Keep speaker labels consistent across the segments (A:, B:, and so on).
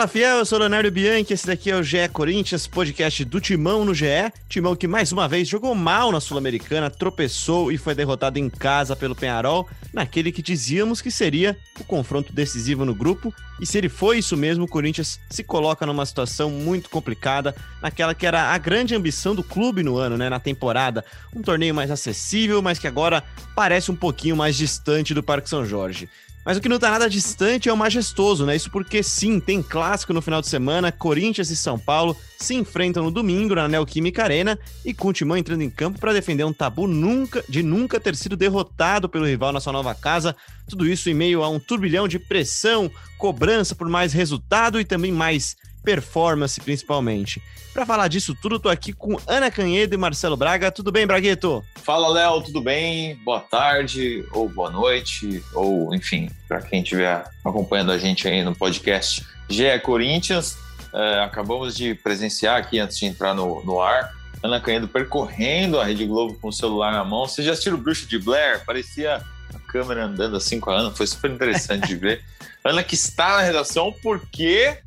A: Fala fiel, eu sou Leonardo Bianchi, esse daqui é o GE Corinthians, podcast do Timão no GE. Timão que mais uma vez jogou mal na Sul-Americana, tropeçou e foi derrotado em casa pelo Penharol, naquele que dizíamos que seria o confronto decisivo no grupo. E se ele foi isso mesmo, o Corinthians se coloca numa situação muito complicada, naquela que era a grande ambição do clube no ano, né, na temporada. Um torneio mais acessível, mas que agora parece um pouquinho mais distante do Parque São Jorge. Mas o que não está nada distante é o majestoso, né? Isso porque sim, tem clássico no final de semana. Corinthians e São Paulo se enfrentam no domingo na Neoquímica Arena e com o Timão entrando em campo para defender um tabu nunca, de nunca ter sido derrotado pelo rival na sua nova casa. Tudo isso em meio a um turbilhão de pressão, cobrança por mais resultado e também mais performance, principalmente. Para falar disso tudo, tô aqui com Ana Canhedo e Marcelo Braga. Tudo bem, Bragueto?
B: Fala, Léo, tudo bem? Boa tarde, ou boa noite, ou enfim, para quem estiver acompanhando a gente aí no podcast GE Corinthians. É, acabamos de presenciar aqui antes de entrar no, no ar. Ana Canhedo percorrendo a Rede Globo com o celular na mão. Você já assistiu o Bruxo de Blair? Parecia a câmera andando há cinco anos. Foi super interessante de ver. Ana que está na redação porque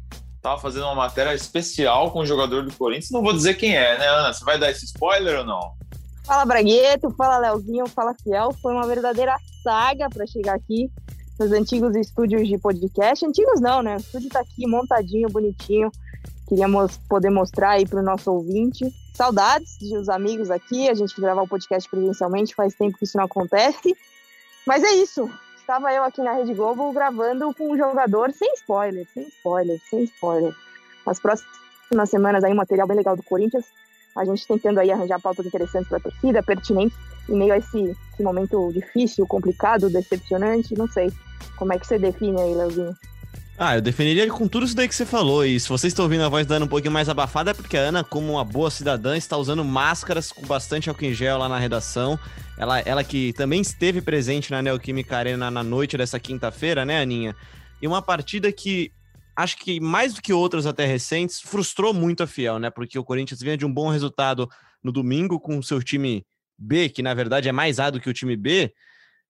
B: estava fazendo uma matéria especial com um jogador do Corinthians. Não vou dizer quem é, né, Ana? Você vai dar esse spoiler ou não?
C: Fala Bragueto, fala Leozinho, fala Fiel. Foi uma verdadeira saga para chegar aqui nos antigos estúdios de podcast. Antigos não, né? O estúdio está aqui montadinho, bonitinho. Queríamos poder mostrar aí para o nosso ouvinte. Saudades de os amigos aqui, a gente gravar o podcast presencialmente, faz tempo que isso não acontece. Mas é isso estava eu aqui na Rede Globo gravando com um jogador sem spoiler, sem spoiler, sem spoiler. Nas próximas semanas aí um material bem legal do Corinthians, a gente tentando aí arranjar pautas interessantes para a torcida, pertinentes, em meio a esse, esse momento difícil, complicado, decepcionante, não sei. Como é que você define aí, Leozinho?
A: Ah, eu definiria com tudo isso daí que você falou. E se vocês estão ouvindo a voz dando um pouquinho mais abafada, é porque a Ana, como uma boa cidadã, está usando máscaras com bastante álcool em gel lá na redação. Ela, ela que também esteve presente na Neoquímica Arena na noite dessa quinta-feira, né, Aninha? E uma partida que acho que mais do que outras até recentes, frustrou muito a Fiel, né? Porque o Corinthians vinha de um bom resultado no domingo com o seu time B, que na verdade é mais A do que o time B,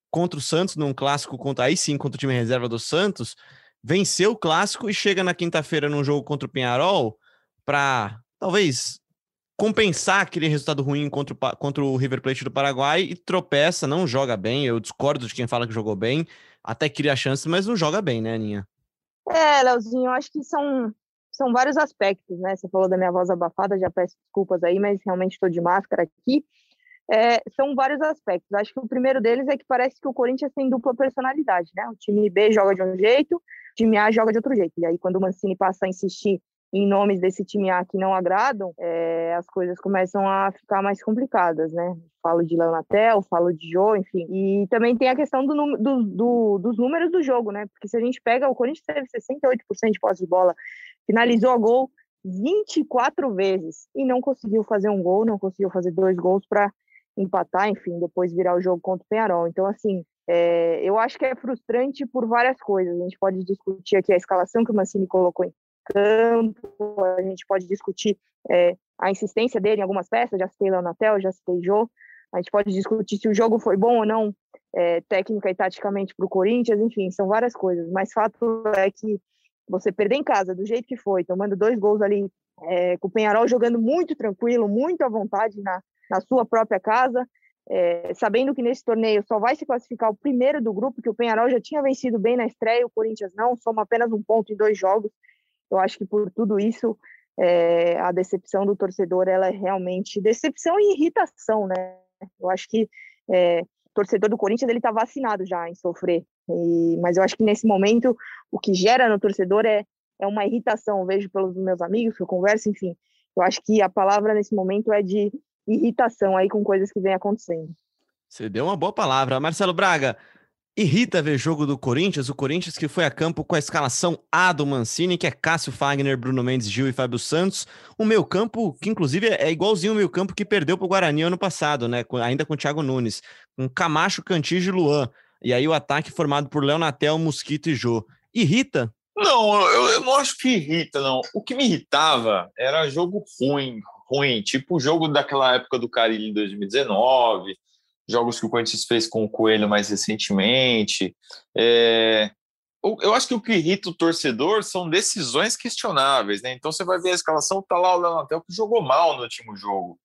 A: contra o Santos num clássico contra aí sim contra o time reserva do Santos venceu o clássico e chega na quinta-feira num jogo contra o Penharol para talvez compensar aquele resultado ruim contra o, contra o River Plate do Paraguai e tropeça, não joga bem. Eu discordo de quem fala que jogou bem, até cria chances, mas não joga bem, né, Aninha?
C: É, Leozinho, acho que são, são vários aspectos, né? Você falou da minha voz abafada, já peço desculpas aí, mas realmente estou de máscara aqui. É, são vários aspectos. Acho que o primeiro deles é que parece que o Corinthians tem dupla personalidade, né? O time B joga de um jeito, time A joga de outro jeito. E aí, quando o Mancini passa a insistir em nomes desse time A que não agradam, é, as coisas começam a ficar mais complicadas, né? Falo de Leonatel, falo de Jô, enfim. E também tem a questão do, do, do, dos números do jogo, né? Porque se a gente pega, o Corinthians teve 68% de posse de bola, finalizou a gol 24 vezes e não conseguiu fazer um gol, não conseguiu fazer dois gols para empatar, enfim, depois virar o jogo contra o Penharol. Então, assim, é, eu acho que é frustrante por várias coisas. A gente pode discutir aqui a escalação que o Mancini colocou em campo, a gente pode discutir é, a insistência dele em algumas peças, já citei Leonatel, já citei Jô, a gente pode discutir se o jogo foi bom ou não, é, técnica e taticamente para o Corinthians, enfim, são várias coisas, mas fato é que você perder em casa do jeito que foi, tomando dois gols ali, é, com o Penharol jogando muito tranquilo, muito à vontade na, na sua própria casa, é, sabendo que nesse torneio só vai se classificar o primeiro do grupo, que o Penharol já tinha vencido bem na estreia, o Corinthians não, soma apenas um ponto em dois jogos. Eu acho que por tudo isso, é, a decepção do torcedor ela é realmente decepção e irritação, né? Eu acho que é, o torcedor do Corinthians ele está vacinado já em sofrer, e, mas eu acho que nesse momento o que gera no torcedor é, é uma irritação. Eu vejo pelos meus amigos que eu converso, enfim. Eu acho que a palavra nesse momento é de irritação aí com coisas que vem acontecendo.
A: Você deu uma boa palavra. Marcelo Braga, irrita ver jogo do Corinthians, o Corinthians que foi a campo com a escalação A do Mancini, que é Cássio Fagner, Bruno Mendes, Gil e Fábio Santos. O meu campo, que inclusive é igualzinho o meu campo que perdeu para o Guarani ano passado, né? Ainda com o Thiago Nunes, com Camacho, Cantígio e Luan. E aí o ataque formado por Leonatel, Mosquito e Jô. Irrita?
B: Não, eu, eu não acho que irrita, não. O que me irritava era jogo ruim, ruim, tipo o jogo daquela época do Carilho em 2019, jogos que o Corinthians fez com o Coelho mais recentemente. É... eu acho que o que irrita o torcedor são decisões questionáveis, né? Então você vai ver a escalação, tá lá o Leonardo que jogou mal no último jogo.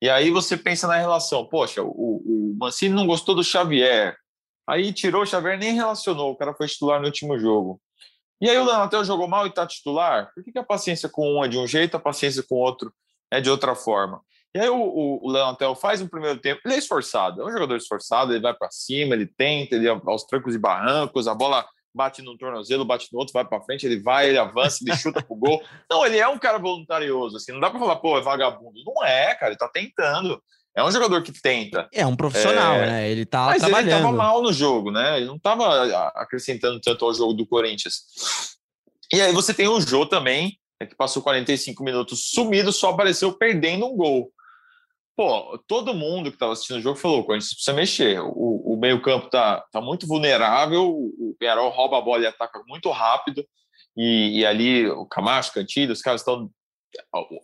B: E aí você pensa na relação, poxa, o, o Mancini não gostou do Xavier, aí tirou o Xavier, nem relacionou, o cara foi titular no último jogo. E aí o Leonardo jogou mal e tá titular? Por que, que, a paciência com um é de um jeito, a paciência com outro é de outra forma? E aí o, o, o Leonardo faz um primeiro tempo, ele é esforçado, é um jogador esforçado, ele vai para cima, ele tenta, ele aos trancos e barrancos, a bola bate num tornozelo, bate no outro, vai para frente, ele vai, ele avança, ele chuta pro gol. Não, ele é um cara voluntarioso, assim, não dá para falar, pô, é vagabundo. Não é, cara, ele tá tentando. É um jogador que tenta.
A: É um profissional, é... né? Ele tá Mas trabalhando. ele
B: tava mal no jogo, né? Ele não tava acrescentando tanto ao jogo do Corinthians. E aí você tem o Jô também, né, que passou 45 minutos sumido, só apareceu perdendo um gol pô, todo mundo que estava assistindo o jogo falou: o Corinthians precisa mexer. O, o meio-campo tá, tá muito vulnerável, o Penharol rouba a bola e ataca muito rápido. E, e ali o Camacho, Cantilho, os caras estão.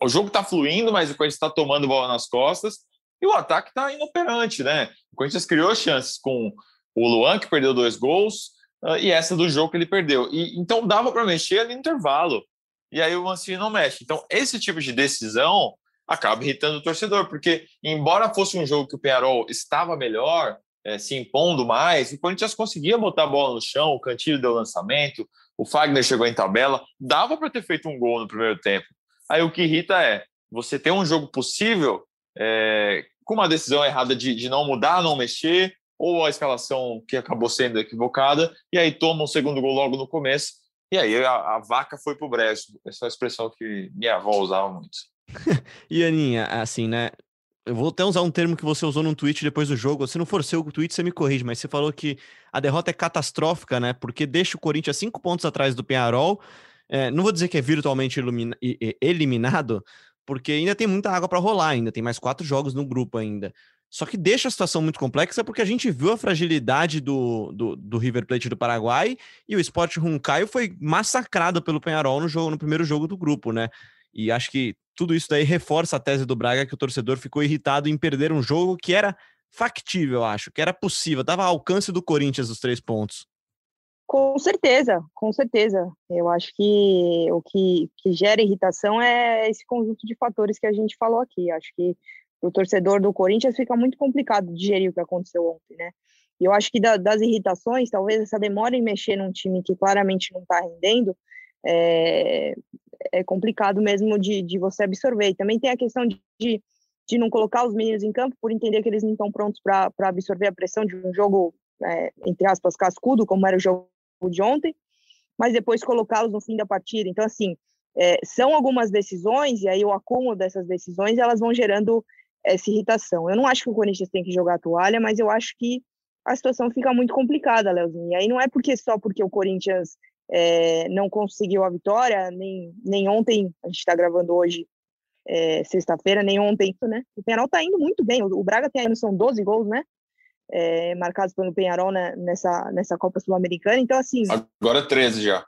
B: O jogo está fluindo, mas o Corinthians está tomando bola nas costas e o ataque está inoperante, né? O Corinthians criou chances com o Luan, que perdeu dois gols, uh, e essa do jogo que ele perdeu. E, então dava para mexer ali no intervalo. E aí o Mancini não mexe. Então, esse tipo de decisão acaba irritando o torcedor, porque embora fosse um jogo que o Penharol estava melhor, é, se impondo mais, o Corinthians conseguia botar a bola no chão, o Cantilho deu lançamento, o Fagner chegou em tabela, dava para ter feito um gol no primeiro tempo. Aí o que irrita é você ter um jogo possível é, com uma decisão errada de, de não mudar, não mexer, ou a escalação que acabou sendo equivocada, e aí toma um segundo gol logo no começo, e aí a, a vaca foi para o brejo. Essa é uma expressão que minha avó usava muito.
A: e Aninha, assim, né? Eu vou até usar um termo que você usou num tweet depois do jogo. Se não for seu tweet, você me corrige, mas você falou que a derrota é catastrófica, né? Porque deixa o Corinthians cinco pontos atrás do Penharol. É, não vou dizer que é virtualmente eliminado, porque ainda tem muita água para rolar, ainda tem mais quatro jogos no grupo ainda. Só que deixa a situação muito complexa porque a gente viu a fragilidade do, do, do River Plate do Paraguai e o Sport Runcaio foi massacrado pelo Penharol no jogo no primeiro jogo do grupo, né? E acho que tudo isso daí reforça a tese do Braga que o torcedor ficou irritado em perder um jogo que era factível, acho, que era possível, estava ao alcance do Corinthians os três pontos.
C: Com certeza, com certeza. Eu acho que o que, que gera irritação é esse conjunto de fatores que a gente falou aqui. Acho que o torcedor do Corinthians fica muito complicado digerir o que aconteceu ontem, né? E eu acho que da, das irritações, talvez essa demora em mexer num time que claramente não está rendendo, é, é complicado mesmo de, de você absorver. E também tem a questão de, de, de, não colocar os meninos em campo por entender que eles não estão prontos para absorver a pressão de um jogo, é, entre aspas, cascudo, como era o jogo de ontem, mas depois colocá-los no fim da partida. Então, assim, é, são algumas decisões, e aí o acúmulo dessas decisões, elas vão gerando essa irritação. Eu não acho que o Corinthians tem que jogar a toalha, mas eu acho que a situação fica muito complicada, Leozinho. E aí não é porque só porque o Corinthians é, não conseguiu a vitória, nem, nem ontem, a gente está gravando hoje, é, sexta-feira, nem ontem, né? O Penharol está indo muito bem, o Braga tem ainda, são 12 gols, né? É, marcados pelo Penharol né, nessa, nessa Copa Sul-Americana, então assim...
B: Agora 13 já.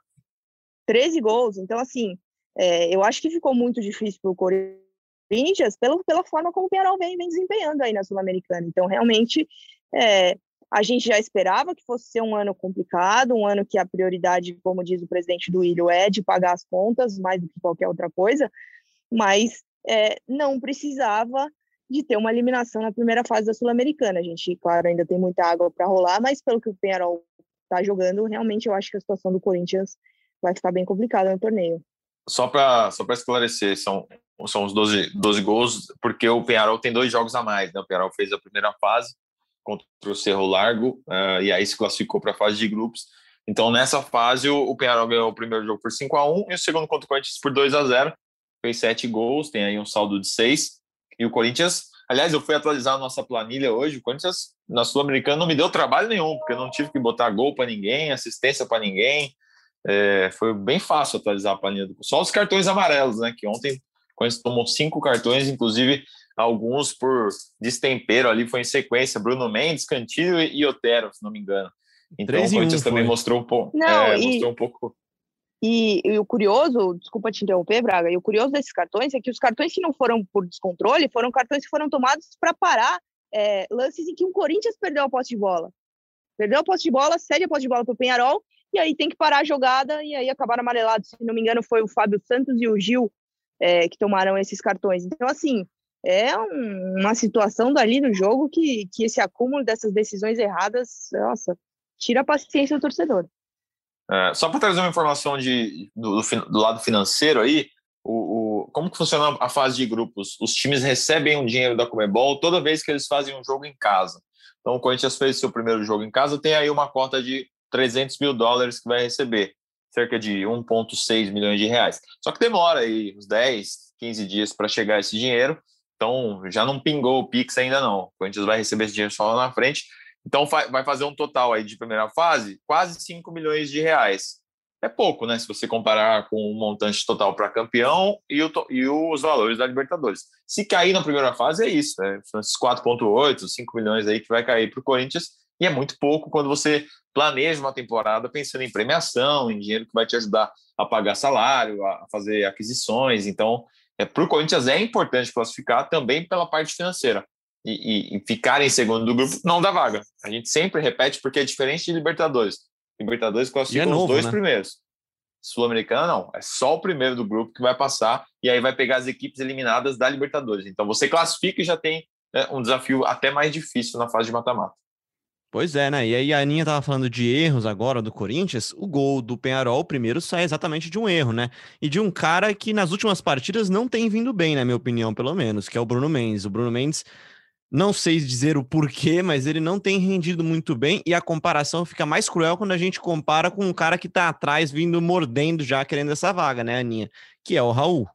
C: 13 gols, então assim, é, eu acho que ficou muito difícil para o Corinthians pelo, pela forma como o Penharol vem, vem desempenhando aí na Sul-Americana, então realmente é, a gente já esperava que fosse ser um ano complicado, um ano que a prioridade, como diz o presidente do Ilho, é de pagar as contas mais do que qualquer outra coisa, mas é, não precisava de ter uma eliminação na primeira fase da Sul-Americana. A gente, claro, ainda tem muita água para rolar, mas pelo que o Penharol está jogando, realmente eu acho que a situação do Corinthians vai ficar bem complicada no torneio.
B: Só para só esclarecer, são, são os 12, 12 gols, porque o Penharol tem dois jogos a mais. Né? O Penharol fez a primeira fase contra o Cerro Largo, uh, e aí se classificou para a fase de grupos. Então, nessa fase, o, o Penharol ganhou o primeiro jogo por 5 a 1 e o segundo contra o Corinthians por 2 a 0 Fez sete gols, tem aí um saldo de seis. E o Corinthians, aliás, eu fui atualizar a nossa planilha hoje. O Corinthians, na Sul-Americana, não me deu trabalho nenhum, porque eu não tive que botar gol para ninguém, assistência para ninguém. É, foi bem fácil atualizar a planilha. Só os cartões amarelos, né? Que ontem o Corinthians tomou cinco cartões, inclusive alguns por destempero ali, foi em sequência, Bruno Mendes, Cantilho e Otero, se não me engano. Então o Corinthians um, também mostrou um pouco. Não, é, e, mostrou um pouco.
C: E, e, o curioso, desculpa te interromper, Braga, e o curioso desses cartões é que os cartões que não foram por descontrole foram cartões que foram tomados para parar é, lances em que um Corinthians perdeu a posse de bola. Perdeu a posse de bola, cede a posse de bola para o Penharol, e aí tem que parar a jogada, e aí acabaram amarelados. Se não me engano, foi o Fábio Santos e o Gil é, que tomaram esses cartões. Então, assim, é um, uma situação dali no jogo que, que esse acúmulo dessas decisões erradas, nossa, tira a paciência do torcedor.
B: É, só para trazer uma informação de, do, do, lado financeiro aí, o, o, como que funciona a fase de grupos? Os times recebem um dinheiro da Comebol toda vez que eles fazem um jogo em casa. Então, o Corinthians fez seu primeiro jogo em casa, tem aí uma cota de 300 mil dólares que vai receber, cerca de 1,6 milhões de reais. Só que demora aí uns 10, 15 dias para chegar esse dinheiro, então já não pingou o Pix ainda não. O Corinthians vai receber esse dinheiro só lá na frente. Então vai fazer um total aí de primeira fase, quase 5 milhões de reais. É pouco, né? Se você comparar com o montante total para campeão e, o, e, os valores da Libertadores. Se cair na primeira fase, é isso, né? São esses 4,8, 5 milhões aí que vai cair para o Corinthians. E é muito pouco quando você planeja uma temporada pensando em premiação, em dinheiro que vai te ajudar a pagar salário, a fazer aquisições. Então, é, para o Corinthians é importante classificar também pela parte financeira e, e, e, ficar em segundo do grupo não dá vaga. A gente sempre repete porque é diferente de Libertadores. Libertadores classificam é novo, os dois né? primeiros. Sul-Americana não, é só o primeiro do grupo que vai passar e aí vai pegar as equipes eliminadas da Libertadores. Então você classifica e já tem é, um desafio até mais difícil na fase de mata-mata.
A: Pois é, né? E aí a Aninha tava falando de erros agora do Corinthians. O gol do Penharol, o primeiro, sai exatamente de um erro, né? E de um cara que nas últimas partidas não tem vindo bem, na minha opinião, pelo menos, que é o Bruno Mendes. O Bruno Mendes não sei dizer o porquê, mas ele não tem rendido muito bem e a comparação fica mais cruel quando a gente compara com um cara que tá atrás vindo mordendo já querendo essa vaga, né, Aninha? Que é o Raul.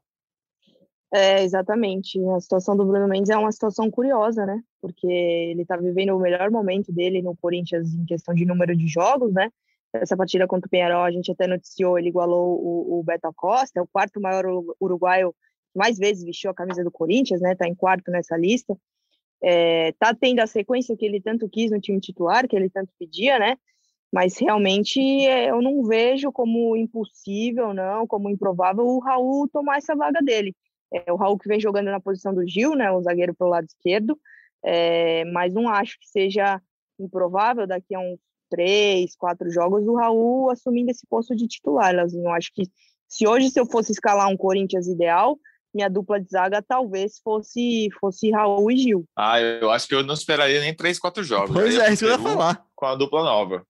C: É, exatamente. A situação do Bruno Mendes é uma situação curiosa, né? Porque ele tá vivendo o melhor momento dele no Corinthians em questão de número de jogos, né? Essa partida contra o Penharol, a gente até noticiou, ele igualou o, o Beto Costa, é o quarto maior uruguaio mais vezes vestiu a camisa do Corinthians, né? Tá em quarto nessa lista é, tá tendo a sequência que ele tanto quis no time titular, que ele tanto pedia, né? Mas realmente é, eu não vejo como impossível, não, como improvável o Raul tomar essa vaga dele. É o Raul que vem jogando na posição do Gil, né? O zagueiro pelo lado esquerdo. É, mas não acho que seja improvável daqui a uns três, quatro jogos o Raul assumindo esse posto de titular, Leozinho. Eu acho que se hoje se eu fosse escalar um Corinthians ideal, minha dupla de zaga talvez fosse fosse Raul e Gil.
B: Ah, eu acho que eu não esperaria nem três, quatro jogos.
A: Pois é, isso que eu ia falar.
B: Com a dupla nova.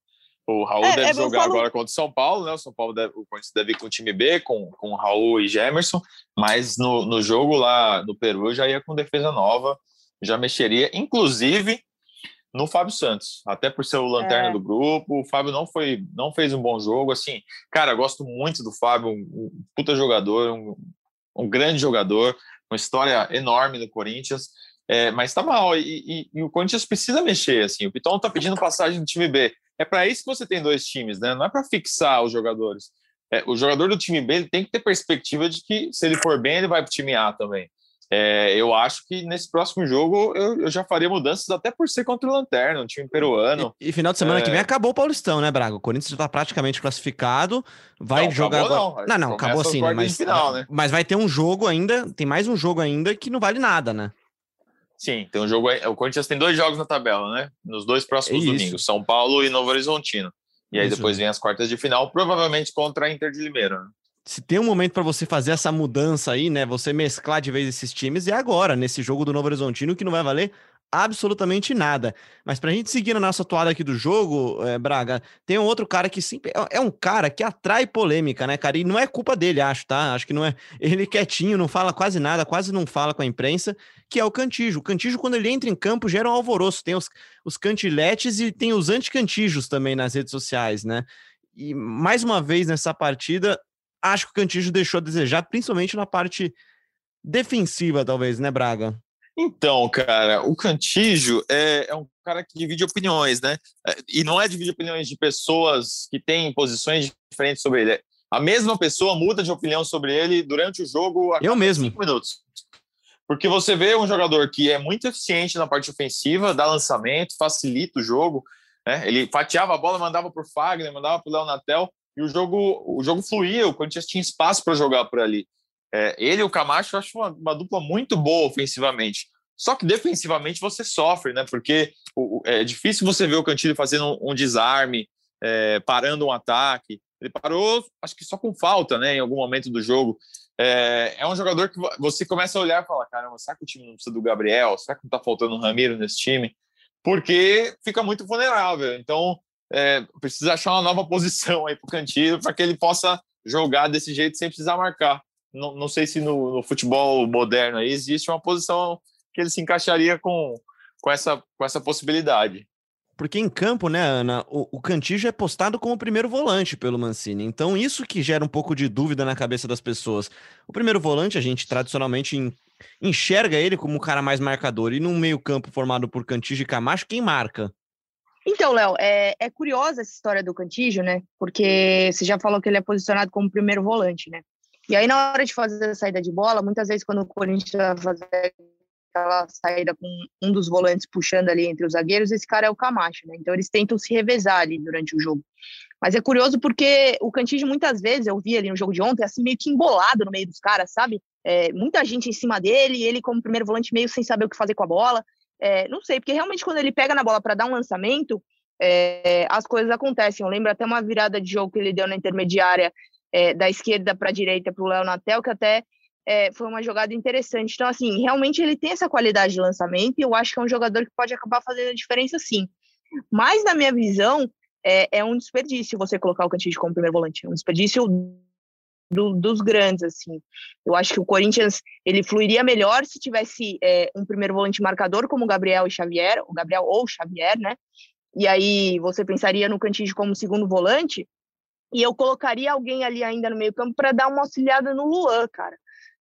B: O Raul é, deve é, jogar falo... agora contra o São Paulo, né? O São Paulo deve, o Corinthians deve ir com o time B, com, com Raul e Gemerson, mas no, no jogo lá no Peru já ia com defesa nova, já mexeria, inclusive no Fábio Santos, até por ser o lanterna é. do grupo. O Fábio não foi, não fez um bom jogo, assim. Cara, gosto muito do Fábio, um, um puta jogador, um, um grande jogador, uma história enorme no Corinthians, é, mas está mal e, e, e, o Corinthians precisa mexer. Assim, o Piton está pedindo passagem do time B. É para isso que você tem dois times, né? Não é para fixar os jogadores. É, o jogador do time B ele tem que ter perspectiva de que se ele for bem ele vai para o time A também. É, eu acho que nesse próximo jogo eu, eu, já faria mudanças até por ser contra o Lanterna, um time peruano.
A: E, e final de semana é... que vem acabou o Paulistão, né, Braga? O Corinthians já está praticamente classificado, vai não, jogar agora... Não, não, não acabou assim, né? Mas, final, né? mas vai ter um jogo ainda, tem mais um jogo ainda que não vale nada, né?
B: Sim, tem um jogo. O Corinthians tem dois jogos na tabela, né? Nos dois próximos Isso. domingos, São Paulo e Novo Horizontino. E aí Isso. depois vem as quartas de final, provavelmente contra a Inter de Limeira.
A: Se tem um momento para você fazer essa mudança aí, né? Você mesclar de vez esses times, é agora, nesse jogo do Novo Horizontino, que não vai valer absolutamente nada. Mas para a gente seguir na nossa toada aqui do jogo, é, Braga, tem um outro cara que sempre é, é um cara que atrai polêmica, né, cara? E não é culpa dele, acho, tá? Acho que não é. Ele quietinho, não fala quase nada, quase não fala com a imprensa, que é o Cantijo. O Cantijo, quando ele entra em campo, gera um alvoroço. Tem os, os cantiletes e tem os anticantijos também nas redes sociais, né? E mais uma vez nessa partida, acho que o Cantijo deixou a desejar, principalmente na parte defensiva, talvez, né, Braga?
B: Então, cara, o Cantijo é, é, um cara que divide opiniões, né? É, e não é dividir opiniões de pessoas que têm posições diferentes sobre ele. A mesma pessoa muda de opinião sobre ele durante o jogo
A: a Eu mesmo.
B: cinco minutos. Porque você vê um jogador que é muito eficiente na parte ofensiva, dá lançamento, facilita o jogo. Né? Ele fatiava a bola, mandava para o Fagner, mandava para o Léo Natel e o jogo, o jogo fluía, o Corinthians tinha espaço para jogar por ali. É, ele e o Camacho eu acho uma, uma, dupla muito boa ofensivamente. Só que defensivamente você sofre, né? Porque o, é difícil você ver o Cantilho fazendo um, um desarme, é, parando um ataque. Ele parou, acho que só com falta, né, em algum momento do jogo. É, é um jogador que você começa a olhar e falar: caramba, será que o time não precisa do Gabriel? Será que não está faltando um Ramiro nesse time? Porque fica muito vulnerável. Então, é, precisa achar uma nova posição aí para o Cantilho para que ele possa jogar desse jeito sem precisar marcar. Não, não sei se no, no, futebol moderno aí existe uma posição que ele se encaixaria com, com, essa, com essa possibilidade.
A: Porque em campo, né, Ana, o, o Cantillo é postado como o primeiro volante pelo Mancini. Então, isso que gera um pouco de dúvida na cabeça das pessoas. O primeiro volante, a gente tradicionalmente enxerga ele como o cara mais marcador. E num meio-campo formado por Cantillo e Camacho, quem marca?
C: Então, Léo, é, é curiosa essa história do Cantillo, né? Porque você já falou que ele é posicionado como primeiro volante, né? E aí, na hora de fazer a saída de bola, muitas vezes quando o Corinthians vai fazer aquela saída com um dos volantes puxando ali entre os zagueiros, esse cara é o Camacho, né? Então eles tentam se revezar ali durante o jogo. Mas é curioso porque o Cantígio muitas vezes, eu vi ali no jogo de ontem, assim, meio que embolado no meio dos caras, sabe? É, muita gente em cima dele, ele como primeiro volante meio sem saber o que fazer com a bola. É, não sei, porque realmente quando ele pega na bola para dar um lançamento, é, as coisas acontecem. Eu lembro até uma virada de jogo que ele deu na intermediária é, da esquerda para a direita para o Léo Natel, que até é, foi uma jogada interessante. Então, assim, realmente ele tem essa qualidade de lançamento e eu acho que é um jogador que pode acabar fazendo a diferença sim. Mas, na minha visão, é, é um desperdício você colocar o Cantillo como primeiro volante. É um desperdício do, dos grandes, assim. Eu acho que o Corinthians ele fluiria melhor se tivesse é, um primeiro volante marcador como o Gabriel e Xavier, o Gabriel ou Xavier, né? E aí você pensaria no Cantillo como segundo volante, e eu colocaria alguém ali ainda no meio campo para dar uma auxiliada no Luan, cara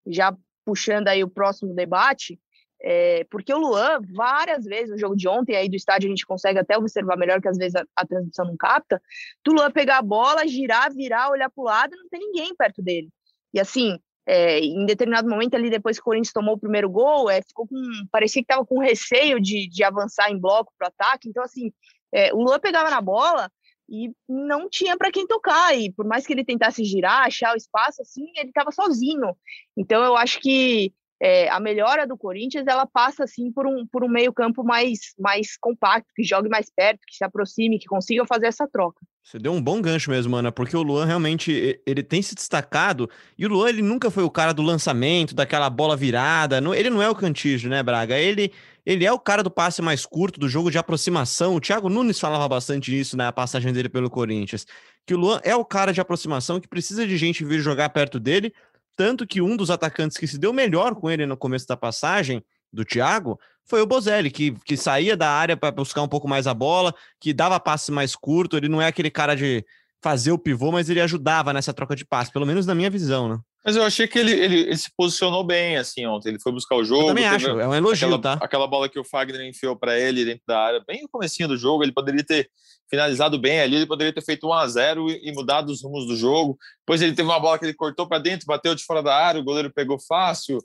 C: já puxando aí o próximo debate, é, porque o Luan, várias vezes no jogo de ontem, aí do estádio a gente consegue até observar melhor, que às vezes a, a transmissão não capta, do Luan pegar a bola, girar, virar, olhar para o lado, não tem ninguém perto dele. E assim, é, em determinado momento ali, depois que o Corinthians tomou o primeiro gol, é, ficou com, parecia que estava com receio de, de avançar em bloco para o ataque. Então, assim, é, o Luan pegava na bola, e não tinha para quem tocar. E por mais que ele tentasse girar, achar o espaço, assim, ele estava sozinho. Então eu acho que é, a melhora do Corinthians ela passa assim por um, por um meio campo mais, mais compacto, que jogue mais perto, que se aproxime, que consiga fazer essa troca.
A: Você deu um bom gancho mesmo, Ana, porque o Luan realmente ele tem se destacado e o Luan ele nunca foi o cara do lançamento, daquela bola virada. Ele não é o Cantígio, né, Braga? Ele ele é o cara do passe mais curto, do jogo de aproximação. O Thiago Nunes falava bastante isso na né, passagem dele pelo Corinthians. Que o Luan é o cara de aproximação que precisa de gente vir jogar perto dele. Tanto que um dos atacantes que se deu melhor com ele no começo da passagem do Thiago foi o Bozelli, que, que saía da área para buscar um pouco mais a bola, que dava passe mais curto. Ele não é aquele cara de fazer o pivô, mas ele ajudava nessa troca de passe, pelo menos na minha visão, né?
B: Mas eu achei que ele, ele, ele, se posicionou bem, assim, ontem. Ele foi buscar o jogo. Eu
A: também acho, é um elogio,
B: aquela,
A: tá?
B: Aquela bola que o Fagner enfiou para ele dentro da área, bem no comecinho do jogo, ele poderia ter finalizado bem ali, ele poderia ter feito 1 a 0 e, e mudado os rumos do jogo. Depois ele teve uma bola que ele cortou para dentro, bateu de fora da área, o goleiro pegou fácil.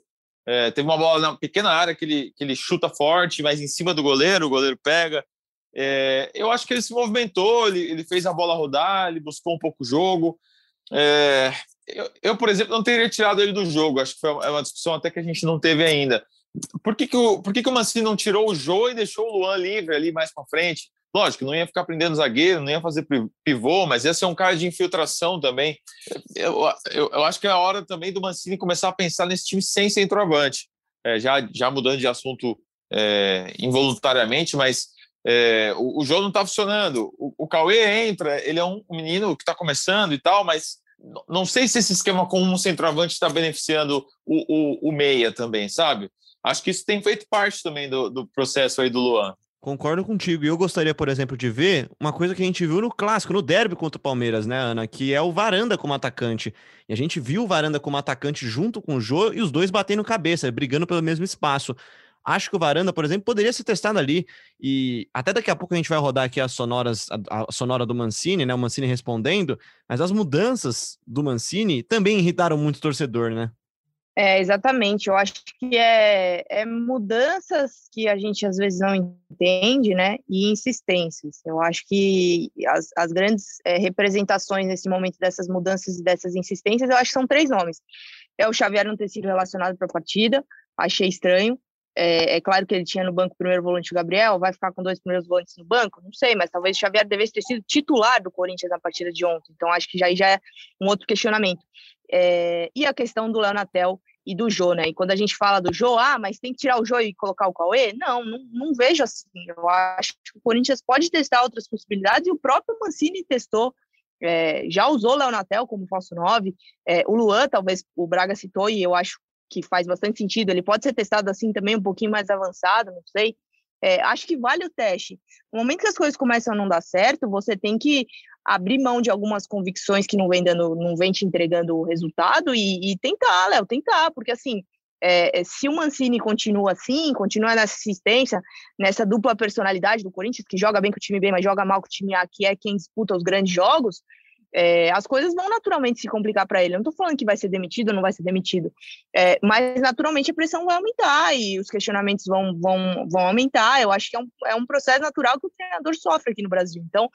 B: É, teve uma bola na pequena área que ele, que ele chuta forte, mas em cima do goleiro, o goleiro pega. É, eu acho que ele se movimentou, ele, ele fez a bola rodar, ele buscou um pouco o jogo. É, eu, eu, por exemplo, não teria tirado ele do jogo. Acho que foi uma discussão até que a gente não teve ainda. Por que, que, o, por que, que o Mancini não tirou o Jô e deixou o Luan livre ali mais para frente? Lógico, não ia ficar prendendo zagueiro, não ia fazer pivô, mas ia ser um cara de infiltração também. Eu, eu, eu acho que é a hora também do Mancini começar a pensar nesse time sem centroavante. É, já, já mudando de assunto é, involuntariamente, mas é, o, o jogo não está funcionando. O, o Cauê entra, ele é um menino que está começando e tal, mas não sei se esse esquema com um centroavante está beneficiando o, o, o, meia também, sabe? Acho que isso tem feito parte também do, do processo aí do Luan.
A: Concordo contigo. E eu gostaria, por exemplo, de ver uma coisa que a gente viu no clássico, no derby contra o Palmeiras, né, Ana? Que é o Varanda como atacante. E a gente viu o Varanda como atacante junto com o Jô e os dois batendo cabeça, brigando pelo mesmo espaço. Acho que o Varanda, por exemplo, poderia ser testado ali. E até daqui a pouco a gente vai rodar aqui as sonoras, a, a, sonora do Mancini, né? O Mancini respondendo. Mas as mudanças do Mancini também irritaram muito o torcedor, né?
C: É, exatamente. Eu acho que é, é mudanças que a gente às vezes não entende, né? E insistências. Eu acho que as, as grandes é, representações nesse momento dessas mudanças e dessas insistências, eu acho que são três nomes. É o Xavier não ter sido relacionado para a partida, achei estranho. É, é, claro que ele tinha no banco o primeiro volante o Gabriel, vai ficar com dois primeiros volantes no banco? Não sei, mas talvez o Xavier devesse ter sido titular do Corinthians na partida de ontem. Então acho que já, já é um outro questionamento. É, e a questão do Leonatel e do Jô, né? E quando a gente fala do Jô, ah, mas tem que tirar o Jô e colocar o Cauê? Não, não, não vejo assim. Eu acho que o Corinthians pode testar outras possibilidades e o próprio Mancini testou. É, já usou o Leonatel como falso 9. É, o Luan, talvez o Braga citou, e eu acho que faz bastante sentido. Ele pode ser testado assim também, um pouquinho mais avançado, não sei. É, acho que vale o teste. No momento que as coisas começam a não dar certo, você tem que abrir mão de algumas convicções que não vem dando, não vem te entregando o resultado e, e tentar, Léo, tentar, porque assim, é, é, se o Mancini continua assim, continua nessa assistência, nessa dupla personalidade do Corinthians, que joga bem com o time B, mas joga mal com o time A, que é quem disputa os grandes jogos, é, as coisas vão naturalmente se complicar para ele. Eu não estou falando que vai ser demitido ou não vai ser demitido, é, mas naturalmente a pressão vai aumentar e os questionamentos vão, vão, vão aumentar. Eu acho que é um, é um processo natural que o treinador sofre aqui no Brasil. Então,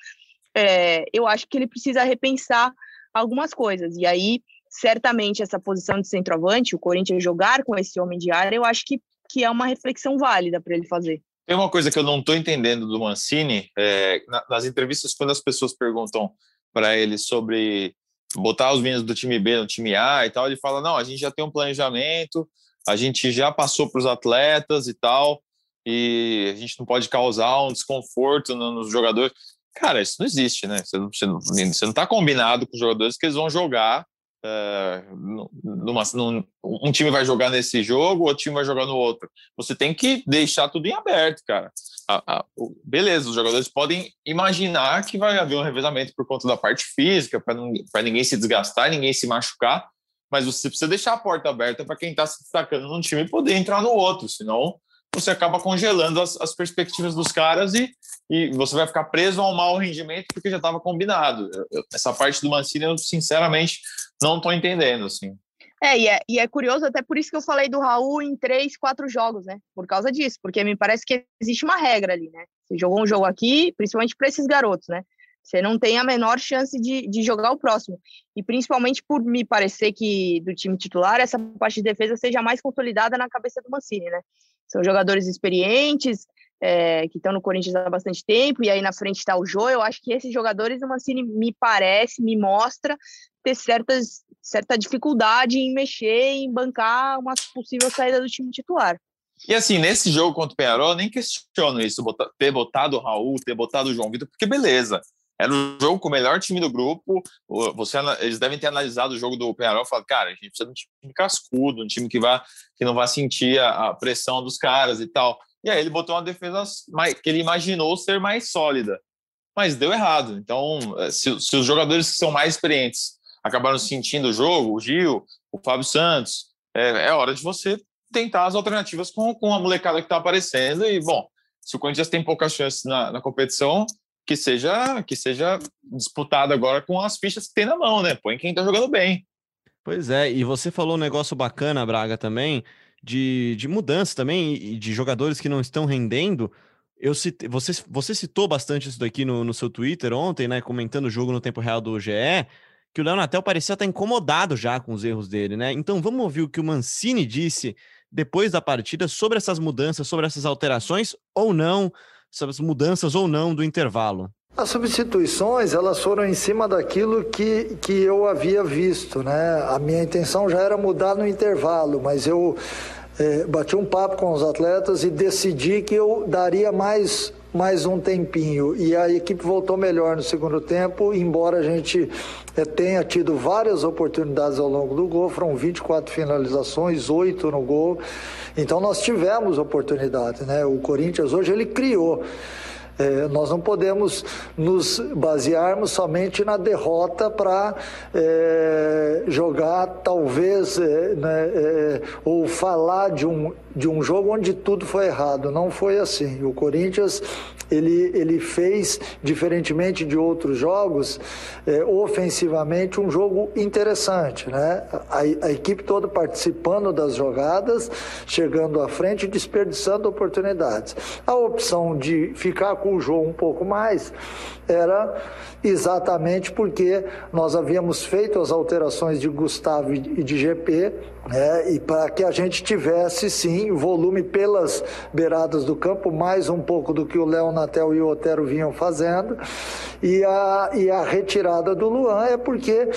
C: é, eu acho que ele precisa repensar algumas coisas. E aí, certamente, essa posição de centroavante, o Corinthians jogar com esse homem de área, eu acho que, que é uma reflexão válida para ele fazer.
B: Tem uma coisa que eu não estou entendendo do Mancini, é, nas entrevistas, quando as pessoas perguntam para ele sobre botar os meninos do time B no time A e tal, ele fala: não, a gente já tem um planejamento, a gente já passou para os atletas e tal, e a gente não pode causar um desconforto nos jogadores. Cara, isso não existe, né? Você não, você não, tá combinado com os jogadores que eles vão jogar. Uh, numa, num, um time vai jogar nesse jogo, outro time vai jogar no outro. Você tem que deixar tudo em aberto, cara. A, a, beleza, os jogadores podem imaginar que vai haver um revezamento por conta da parte física, para ninguém se desgastar, ninguém se machucar, mas você precisa deixar a porta aberta para quem está se destacando num time poder entrar no outro, senão você acaba congelando as, as perspectivas dos caras e, e você vai ficar preso a um mau rendimento porque já estava combinado. Eu, essa parte do Mancini, eu sinceramente não estou entendendo, assim.
C: É e, é, e é curioso, até por isso que eu falei do Raul em três, quatro jogos, né? Por causa disso, porque me parece que existe uma regra ali, né? Você jogou um jogo aqui, principalmente para esses garotos, né? Você não tem a menor chance de, de jogar o próximo. E principalmente por me parecer que do time titular, essa parte de defesa seja mais consolidada na cabeça do Mancini, né? São jogadores experientes, é, que estão no Corinthians há bastante tempo, e aí na frente está o Jô. Eu acho que esses jogadores, o Mancini me parece, me mostra ter certas, certa dificuldade em mexer, em bancar uma possível saída do time titular.
B: E assim, nesse jogo contra o Penharol, nem questiono isso, ter botado o Raul, ter botado o João Vitor, porque beleza, era um jogo com o melhor time do grupo. Você, eles devem ter analisado o jogo do Penharol e falado, cara, a gente precisa de um time cascudo, um time que, vai, que não vai sentir a, a pressão dos caras e tal. E aí ele botou uma defesa mais, que ele imaginou ser mais sólida. Mas deu errado. Então, eh, se, se os jogadores que são mais experientes acabaram sentindo o jogo, o Gil, o Fábio Santos, é, é hora de você tentar as alternativas com, com a molecada que está aparecendo. E, bom, se o Corinthians tem poucas chances na, na competição, que seja que seja disputado agora com as fichas que tem na mão, né? Põe quem tá jogando bem.
A: Pois é, e você falou um negócio bacana, Braga, também, de, de mudança também, e de jogadores que não estão rendendo. Eu cite, você, você citou bastante isso daqui no, no seu Twitter ontem, né? Comentando o jogo no tempo real do GE, que o Leonatel parecia estar incomodado já com os erros dele, né? Então vamos ouvir o que o Mancini disse depois da partida sobre essas mudanças, sobre essas alterações ou não sobre as mudanças ou não do intervalo?
D: As substituições, elas foram em cima daquilo que, que eu havia visto, né? A minha intenção já era mudar no intervalo, mas eu é, bati um papo com os atletas e decidi que eu daria mais mais um tempinho e a equipe voltou melhor no segundo tempo, embora a gente é, tenha tido várias oportunidades ao longo do gol, foram 24 finalizações, 8 no gol. Então nós tivemos oportunidade, né? O Corinthians hoje ele criou é, nós não podemos nos basearmos somente na derrota para é, jogar, talvez, é, né, é, ou falar de um, de um jogo onde tudo foi errado. Não foi assim. O Corinthians ele, ele fez, diferentemente de outros jogos, é, ofensivamente um jogo interessante. Né? A, a, equipe toda participando das jogadas, chegando à frente e desperdiçando oportunidades. A opção de ficar com o jogo um pouco mais era exatamente porque nós havíamos feito as alterações de Gustavo e de GP, né, e para que a gente tivesse sim volume pelas beiradas do campo, mais um pouco do que o Léo Natel e o Otero vinham fazendo. E a, e a retirada do Luan é porque é,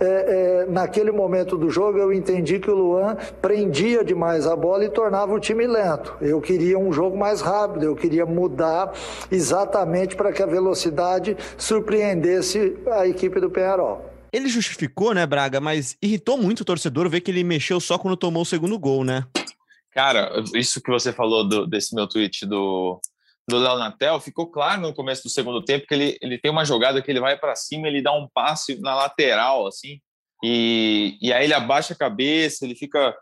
D: é, naquele momento do jogo eu entendi que o Luan prendia demais a bola e tornava o time lento. Eu queria um jogo mais rápido, eu queria mudar exatamente para que a velocidade surpreendesse a equipe do Penharol.
A: Ele justificou, né, Braga, mas irritou muito o torcedor ver que ele mexeu só quando tomou o segundo gol, né?
B: Cara, isso que você falou do, desse meu tweet do, do Léo Natel ficou claro no começo do segundo tempo que ele, ele tem uma jogada que ele vai para cima, ele dá um passe na lateral, assim, e, e aí ele abaixa a cabeça, ele fica,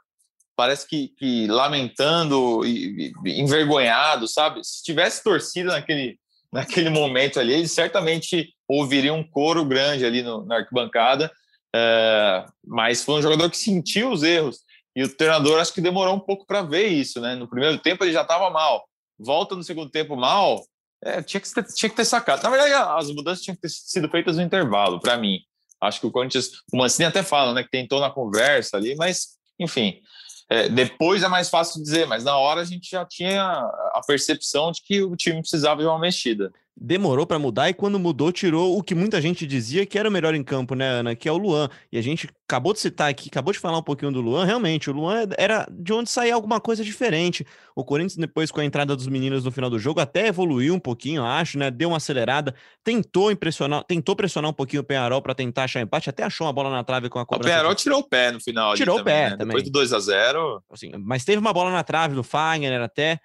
B: parece que, que lamentando, e, e, envergonhado, sabe? Se tivesse torcida naquele, naquele momento ali, ele certamente ouviria um coro grande ali no, na arquibancada, é, mas foi um jogador que sentiu os erros, e o treinador acho que demorou um pouco para ver isso, né? No primeiro tempo ele já estava mal, volta no segundo tempo mal, é, tinha, que ter, tinha que ter sacado. Na verdade, as mudanças tinham que ter sido feitas no intervalo, para mim. Acho que o Corinthians, o Mancini até fala, né, que tentou na conversa ali, mas, enfim, é, depois é mais fácil dizer, mas na hora a gente já tinha a percepção de que o time precisava de uma mexida
A: demorou para mudar e quando mudou tirou o que muita gente dizia que era o melhor em campo, né, Ana, que é o Luan. E a gente acabou de citar aqui, acabou de falar um pouquinho do Luan, realmente, o Luan era de onde saía alguma coisa diferente. O Corinthians depois com a entrada dos meninos no final do jogo até evoluiu um pouquinho, acho, né, deu uma acelerada, tentou impressionar, tentou pressionar um pouquinho o Penharol para tentar achar empate, até achou uma bola na trave com a
B: cobrança. O Penharol tirou o pé no final
A: Tirou
B: o também,
A: pé
B: né?
A: também.
B: Depois do 2 a 0.
A: Assim, mas teve uma bola na trave do Fagner até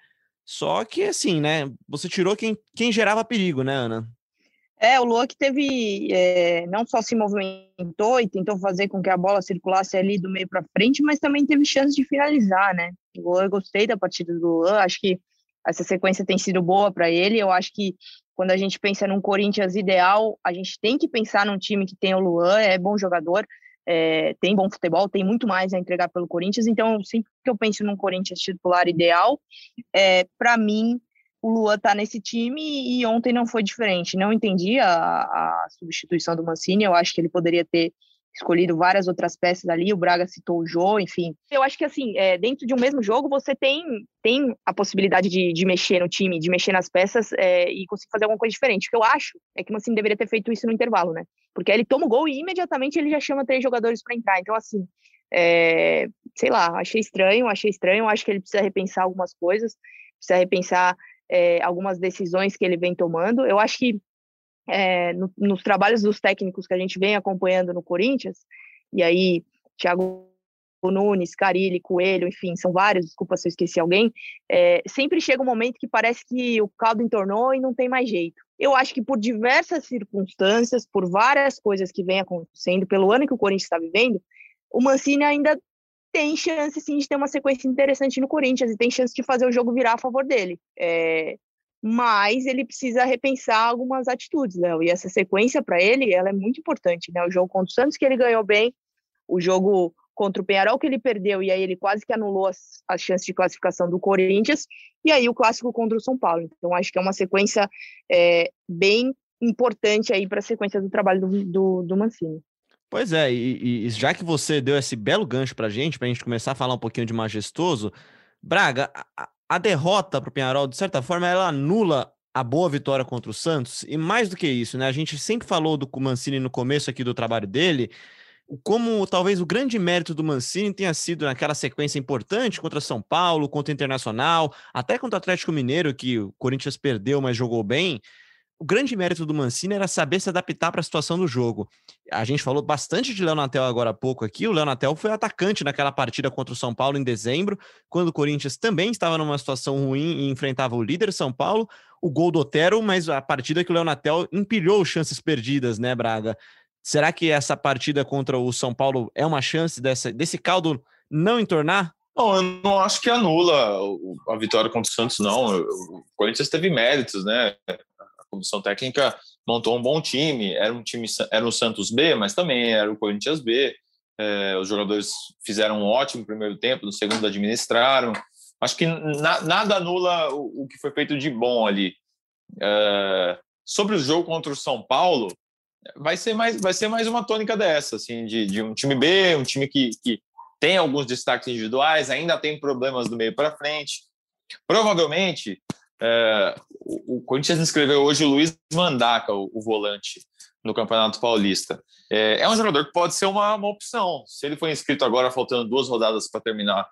A: só que, assim, né? Você tirou quem, quem gerava perigo, né, Ana?
C: É, o Luan que teve, é, não só se movimentou e tentou fazer com que a bola circulasse ali do meio para frente, mas também teve chance de finalizar, né? Luan, eu gostei da partida do Luan, acho que essa sequência tem sido boa para ele. Eu acho que quando a gente pensa num Corinthians ideal, a gente tem que pensar num time que tem o Luan, é bom jogador, é, tem bom futebol, tem muito mais a entregar pelo Corinthians. Então, sempre que eu penso num Corinthians titular ideal, é, para mim, o Luan tá nesse time e ontem não foi diferente. Não entendi a, a substituição do Mancini, eu acho que ele poderia ter escolhido várias outras peças ali, o Braga citou o Jô, enfim. Eu acho que, assim, é, dentro de um mesmo jogo, você tem, tem a possibilidade de, de mexer no time, de mexer nas peças é, e conseguir fazer alguma coisa diferente. O que eu acho é que o Mancini deveria ter feito isso no intervalo, né? Porque aí ele toma o gol e imediatamente ele já chama três jogadores para entrar. Então, assim, é, sei lá, achei estranho, achei estranho, acho que ele precisa repensar algumas coisas, precisa repensar é, algumas decisões que ele vem tomando. Eu acho que é, no, nos trabalhos dos técnicos que a gente vem acompanhando no Corinthians, e aí Thiago Nunes, Carilli, Coelho, enfim, são vários, desculpa se eu esqueci alguém, é, sempre chega um momento que parece que o caldo entornou e não tem mais jeito. Eu acho que por diversas circunstâncias, por várias coisas que vem acontecendo, pelo ano que o Corinthians está vivendo, o Mancini ainda tem chance sim de ter uma sequência interessante no Corinthians e tem chance de fazer o jogo virar a favor dele. É, mas ele precisa repensar algumas atitudes, Léo. E essa sequência para ele, ela é muito importante, né? O jogo contra o Santos que ele ganhou bem, o jogo contra o Penharol que ele perdeu e aí ele quase que anulou as, as chances de classificação do Corinthians e aí o clássico contra o São Paulo. Então acho que é uma sequência é, bem importante aí para a sequência do trabalho do, do, do Mancini.
A: Pois é, e, e, já que você deu esse belo gancho para gente, para a gente começar a falar um pouquinho de majestoso, Braga, a, a derrota para o Penharol, de certa forma, ela anula a boa vitória contra o Santos. E mais do que isso, né? A gente sempre falou do Mancini no começo aqui do trabalho dele, como talvez o grande mérito do Mancini tenha sido naquela sequência importante contra São Paulo, contra o Internacional, até contra o Atlético Mineiro, que o Corinthians perdeu, mas jogou bem o grande mérito do Mancini era saber se adaptar para a situação do jogo. A gente falou bastante de Leonatel agora há pouco aqui. O Leonatel foi atacante naquela partida contra o São Paulo em dezembro, quando o Corinthians também estava numa situação ruim e enfrentava o líder São Paulo. O gol do Otero, mas a partida que o Leonatel empilhou chances perdidas, né, Braga? Será que essa partida contra o São Paulo é uma chance dessa, desse caldo não entornar?
B: Não, eu não acho que anula a vitória contra o Santos, não. O Corinthians teve méritos, né? Comissão técnica montou um bom time. Era um time, era o Santos B, mas também era o Corinthians B. É, os jogadores fizeram um ótimo primeiro tempo, no segundo administraram. Acho que na, nada anula o, o, que foi feito de bom ali. É, sobre o jogo contra o São Paulo, vai ser mais, vai ser mais uma tônica dessa, assim, de, de um time B, um time que, que tem alguns destaques individuais, ainda tem problemas do meio para frente. Provavelmente, é, o, Corinthians inscreveu hoje o Luiz Mandaca, o, o volante, no Campeonato Paulista. É, é, um jogador que pode ser uma, uma opção. Se ele foi inscrito agora, faltando duas rodadas para terminar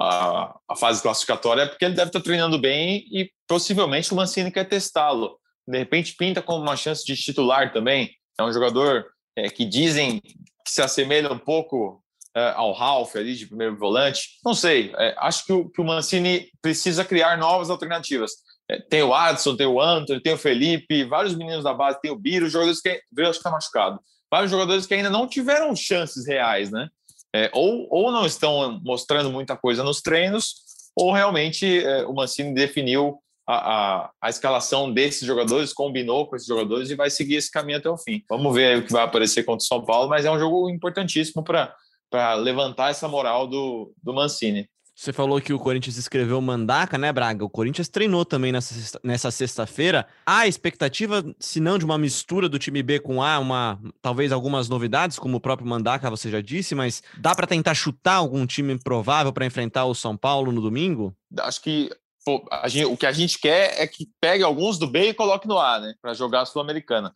B: a, a, fase classificatória, é porque ele deve estar treinando bem e possivelmente o Mancini quer testá-lo. De repente, pinta como uma chance de titular também. É um jogador é, que dizem que se assemelha um pouco é, ao Ralf ali de primeiro volante. Não sei, é, acho que o, que o, Mancini precisa criar novas alternativas. É, tem o Adson, tem o Antônio, tem o Felipe, vários meninos da base, tem o Biro, jogadores que. Biro acho que está machucado. Vários jogadores que ainda não tiveram chances reais, né? É, ou, ou não estão mostrando muita coisa nos treinos, ou realmente é, o Mancini definiu a, a, a, escalação desses jogadores, combinou com esses jogadores e vai seguir esse caminho até o fim. Vamos ver o que vai aparecer contra o São Paulo, mas é um jogo importantíssimo para levantar essa moral do, do Mancini.
A: Você falou que o Corinthians escreveu Mandaca, né, Braga? O Corinthians treinou também nessa, sexta-feira. Há expectativa, se não de uma mistura do time B com A, uma talvez algumas novidades, como o próprio Mandaca, você já disse, mas dá para tentar chutar algum time provável para enfrentar o São Paulo no domingo?
B: Acho que pô, gente, o que a gente quer é que pegue alguns do B e coloque no A, né, para jogar a Sul-Americana.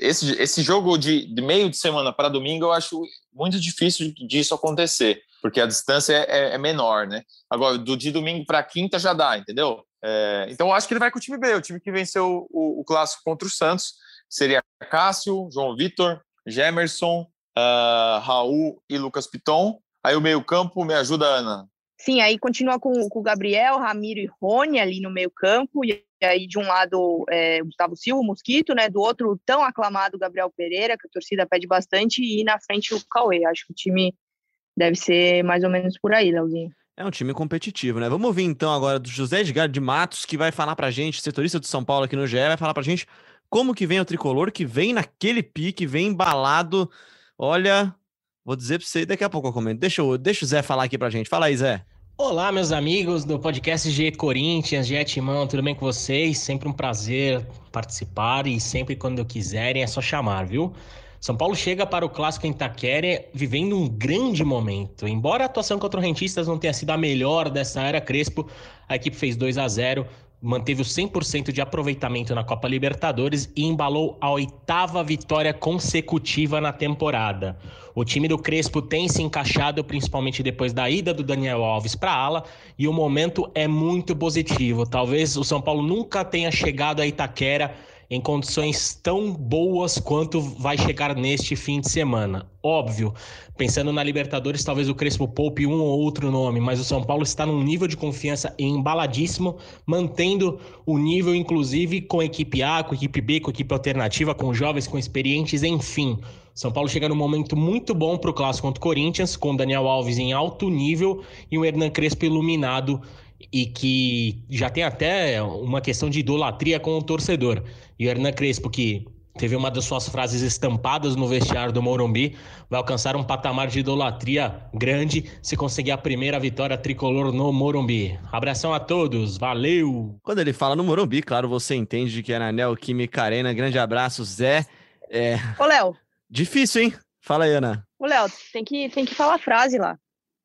B: Esse, esse jogo de, de meio de semana para domingo eu acho muito difícil disso acontecer porque a distância é, é, é menor, né? Agora, do de domingo para quinta já dá, entendeu? É, então, eu acho que ele vai com o time B, o time que venceu o, o clássico contra o Santos. Seria Cássio, João Vitor, Gemerson, uh, Raul e Lucas Piton. Aí o meio-campo me ajuda, Ana.
C: Sim, aí continua com, com o Gabriel, Ramiro e Rony ali no meio-campo. E aí, de um lado, é, Gustavo Silva, Mosquito, né? Do outro, tão aclamado Gabriel Pereira, que a torcida pede bastante. E na frente, o Cauê. Acho que o time Deve ser mais ou menos por aí, Leozinho.
A: É um time competitivo, né? Vamos ouvir então agora do José Edgar de Matos, que vai falar pra gente, setorista do São Paulo aqui no GE, vai falar pra gente como que vem o tricolor, que vem naquele pique, vem embalado. Olha, vou dizer pra você daqui a pouco eu comento. Deixa, eu, deixa o Zé falar aqui pra gente. Fala aí, Zé.
E: Olá, meus amigos do podcast G Corinthians, G Timão, tudo bem com vocês? Sempre um prazer participar e sempre quando quiserem é só chamar, viu? São Paulo chega para o clássico em Itaquera vivendo um grande momento. Embora a atuação contra o Rentistas não tenha sido a melhor dessa era Crespo, a equipe fez 2 a 0 manteve o 100% de aproveitamento na Copa Libertadores e embalou a oitava vitória consecutiva na temporada. O time do Crespo tem se encaixado, principalmente depois da ida do Daniel Alves para a ala, e o momento é muito positivo. Talvez o São Paulo nunca tenha chegado a Itaquera em condições tão boas quanto vai chegar neste fim de semana. Óbvio, pensando na Libertadores, talvez o Crespo poupe um ou outro nome, mas o São Paulo está num nível de confiança embaladíssimo, mantendo o nível, inclusive, com a equipe A, com a equipe B, com a equipe alternativa, com jovens, com experientes, enfim. São Paulo chega num momento muito bom para o clássico contra o Corinthians, com Daniel Alves em alto nível e o Hernan Crespo iluminado e que já tem até uma questão de idolatria com o torcedor. E o Hernan Crespo, que teve uma das suas frases estampadas no vestiário do Morumbi, vai alcançar um patamar de idolatria grande se conseguir a primeira vitória tricolor no Morumbi. Abração a todos, valeu!
A: Quando ele fala no Morumbi, claro, você entende que é na Neoquímica Arena. Grande abraço, Zé. É...
C: Ô, Léo.
A: Difícil, hein? Fala aí, Ana.
C: Ô, Léo, tem que, tem que falar a frase lá.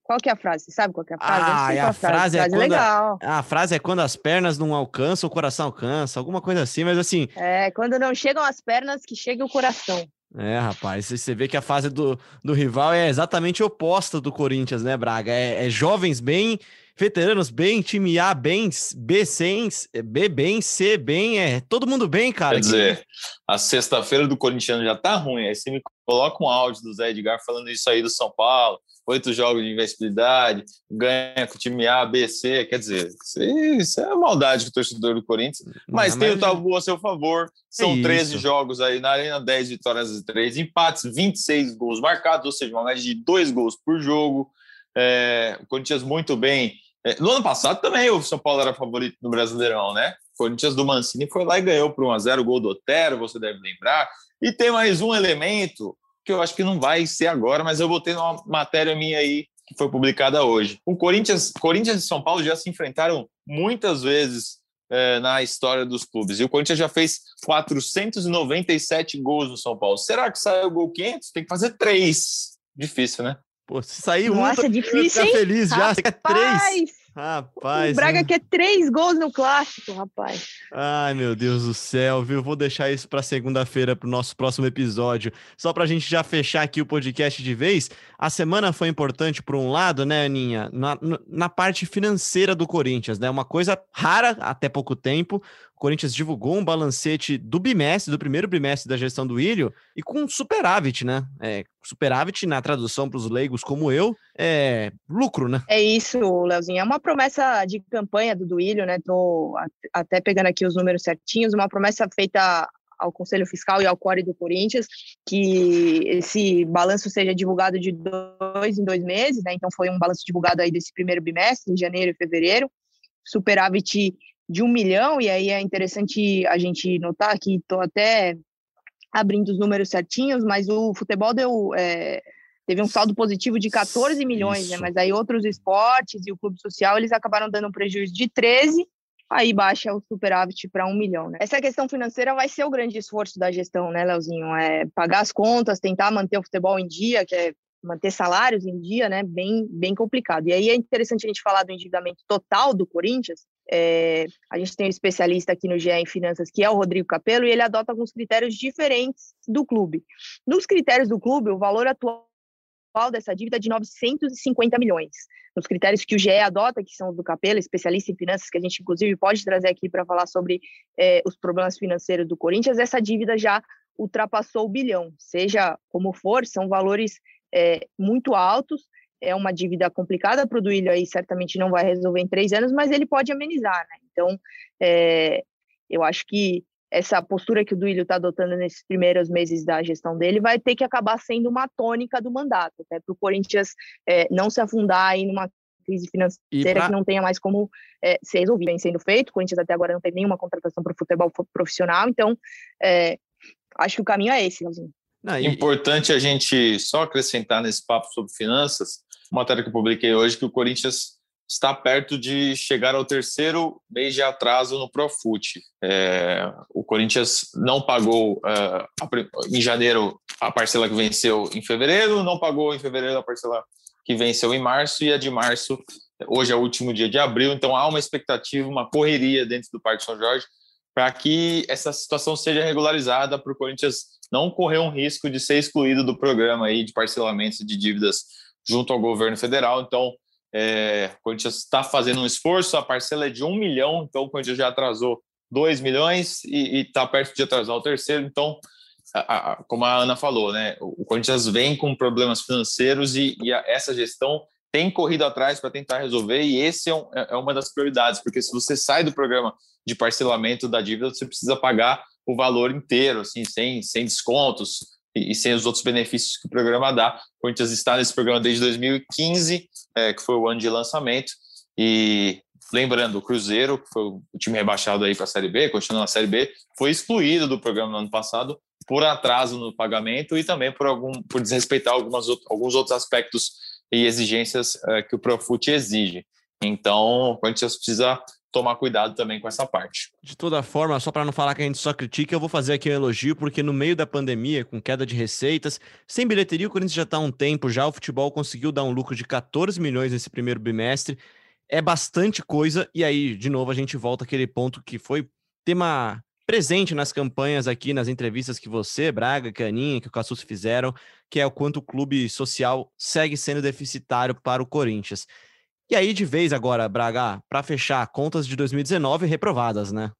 C: Qual que é a frase? Você sabe qual que é a frase?
A: Ah, a, a frase, é, frase é legal. A, a, frase é quando as pernas não alcançam, o coração alcança, alguma coisa assim, mas assim.
C: É, quando não chegam as pernas, que chega o coração.
A: É, rapaz, você vê que a fase do, do rival é exatamente oposta do Corinthians, né, Braga? É, é jovens bem, veteranos bem, time A bem, B sem, B bem, C bem, é todo mundo bem, cara.
B: Quer dizer, a sexta-feira do Corinthians já tá ruim, aí você me coloca um áudio do Zé Edgar falando isso aí do São Paulo, oito jogos de invencibilidade, ganha com o time A, B, C, quer dizer, isso é maldade com o torcedor do Corinthians, mas Não, tem mas... o tabu a seu favor, são é 13 jogos aí na Arena, 10 vitórias e 3 empates, 26 gols marcados, ou seja, uma média de dois gols por jogo, é, o Corinthians muito bem. É, no ano passado também o São Paulo era favorito no Brasileirão, né? O Corinthians do Mancini foi lá e ganhou por 1x0 o gol do Otero, você deve lembrar. E tem mais um elemento que eu acho que não vai ser agora, mas eu botei numa matéria minha aí que foi publicada hoje. O Corinthians, Corinthians e São Paulo já se enfrentaram muitas vezes é, na história dos clubes. E o Corinthians já fez 497 gols no São Paulo. Será que saiu o gol 500? Tem que fazer três. Difícil, né?
A: Pô, se sair
C: Nossa,
A: um,
C: é difícil, hein?
A: feliz já. Você quer três?
C: Rapaz. O Braga hein? quer três gols no clássico, rapaz.
A: Ai, meu Deus do céu, viu? Vou deixar isso para segunda-feira, para o nosso próximo episódio. Só para a gente já fechar aqui o podcast de vez. A semana foi importante por um lado, né, Aninha? Na, na parte financeira do Corinthians, né? Uma coisa rara até pouco tempo. O Corinthians divulgou um balancete do bimestre, do primeiro bimestre da gestão do Ilho, e com superávit, né? É, superávit, na tradução para os leigos como eu, é lucro, né?
C: É isso, Leozinho. É uma promessa de campanha do Duílio, né? Tô até pegando aqui os números certinhos, uma promessa feita ao Conselho Fiscal e ao Core do Corinthians, que esse balanço seja divulgado de dois em dois meses, né? Então foi um balanço divulgado aí desse primeiro bimestre, em janeiro e fevereiro. Superávit de um milhão, e aí é interessante a gente notar que estou até abrindo os números certinhos, mas o futebol deu, é, teve um saldo positivo de 14 milhões, né? mas aí outros esportes e o clube social, eles acabaram dando um prejuízo de 13, aí baixa o superávit para um milhão, né? Essa questão financeira vai ser o grande esforço da gestão, né, Leozinho? É pagar as contas, tentar manter o futebol em dia, que é manter salários em dia, né, bem, bem complicado. E aí é interessante a gente falar do endividamento total do Corinthians. É, a gente tem um especialista aqui no GE em Finanças, que é o Rodrigo Capello, e ele adota alguns critérios diferentes do clube. Nos critérios do clube, o valor atual dessa dívida é de 950 milhões. Nos critérios que o GE adota, que são os do Capello, especialista em finanças, que a gente inclusive pode trazer aqui para falar sobre é, os problemas financeiros do Corinthians, essa dívida já ultrapassou o bilhão. Seja como for, são valores é, muito altos. É uma dívida complicada para o Duílio aí, certamente não vai resolver em três anos, mas ele pode amenizar, né? Então, é, eu acho que essa postura que o Duílio está adotando nesses primeiros meses da gestão dele vai ter que acabar sendo uma tônica do mandato, até para o Corinthians é, não se afundar aí numa crise financeira pra... que não tenha mais como é, ser resolvida. Vem sendo feito, o Corinthians até agora não tem nenhuma contratação para o futebol profissional, então é, acho que o caminho é esse, Leozinho.
B: Não, e... Importante a gente só acrescentar nesse papo sobre finanças, matéria que eu publiquei hoje, que o Corinthians está perto de chegar ao terceiro mês de atraso no Profut. É, o Corinthians não pagou uh, em janeiro a parcela que venceu em fevereiro, não pagou em fevereiro a parcela que venceu em março e a de março hoje é o último dia de abril, então há uma expectativa, uma correria dentro do Parque São Jorge para que essa situação seja regularizada para o Corinthians não correr um risco de ser excluído do programa aí de parcelamento de dívidas junto ao governo federal. Então, é, o Corinthians está fazendo um esforço, a parcela é de um milhão, então o Corinthians já atrasou 2 milhões e está perto de atrasar o terceiro. Então, a, a, como a Ana falou, né, o Corinthians vem com problemas financeiros e, e a, essa gestão tem corrido atrás para tentar resolver e esse é, um, é, é uma das prioridades, porque se você sai do programa de parcelamento da dívida, você precisa pagar o valor inteiro, assim, sem, sem descontos e, e, sem os outros benefícios que o programa dá. O Corinthians está nesse programa desde 2015, é, que foi o ano de lançamento, e lembrando, o Cruzeiro, que foi o time rebaixado aí para a Série B, continuando na Série B, foi excluído do programa no ano passado por atraso no pagamento e também por, algum, por desrespeitar algumas, alguns outros aspectos e exigências é, que o Profut exige. Então, o Corinthians precisa tomar cuidado também com essa parte.
A: De toda forma, só para não falar que a gente só critica, eu vou fazer aqui um elogio, porque no meio da pandemia, com queda de receitas, sem bilheteria, o Corinthians já está há um tempo já, o futebol conseguiu dar um lucro de 14 milhões nesse primeiro bimestre, é bastante coisa, e aí, de novo, a gente volta àquele ponto que foi tema presente nas campanhas aqui, nas entrevistas que você, Braga, Caninha, que o Cassus fizeram, que é o quanto o clube social segue sendo deficitário para o Corinthians. E aí, de vez agora, Braga, para fechar, contas de 2019 reprovadas, né?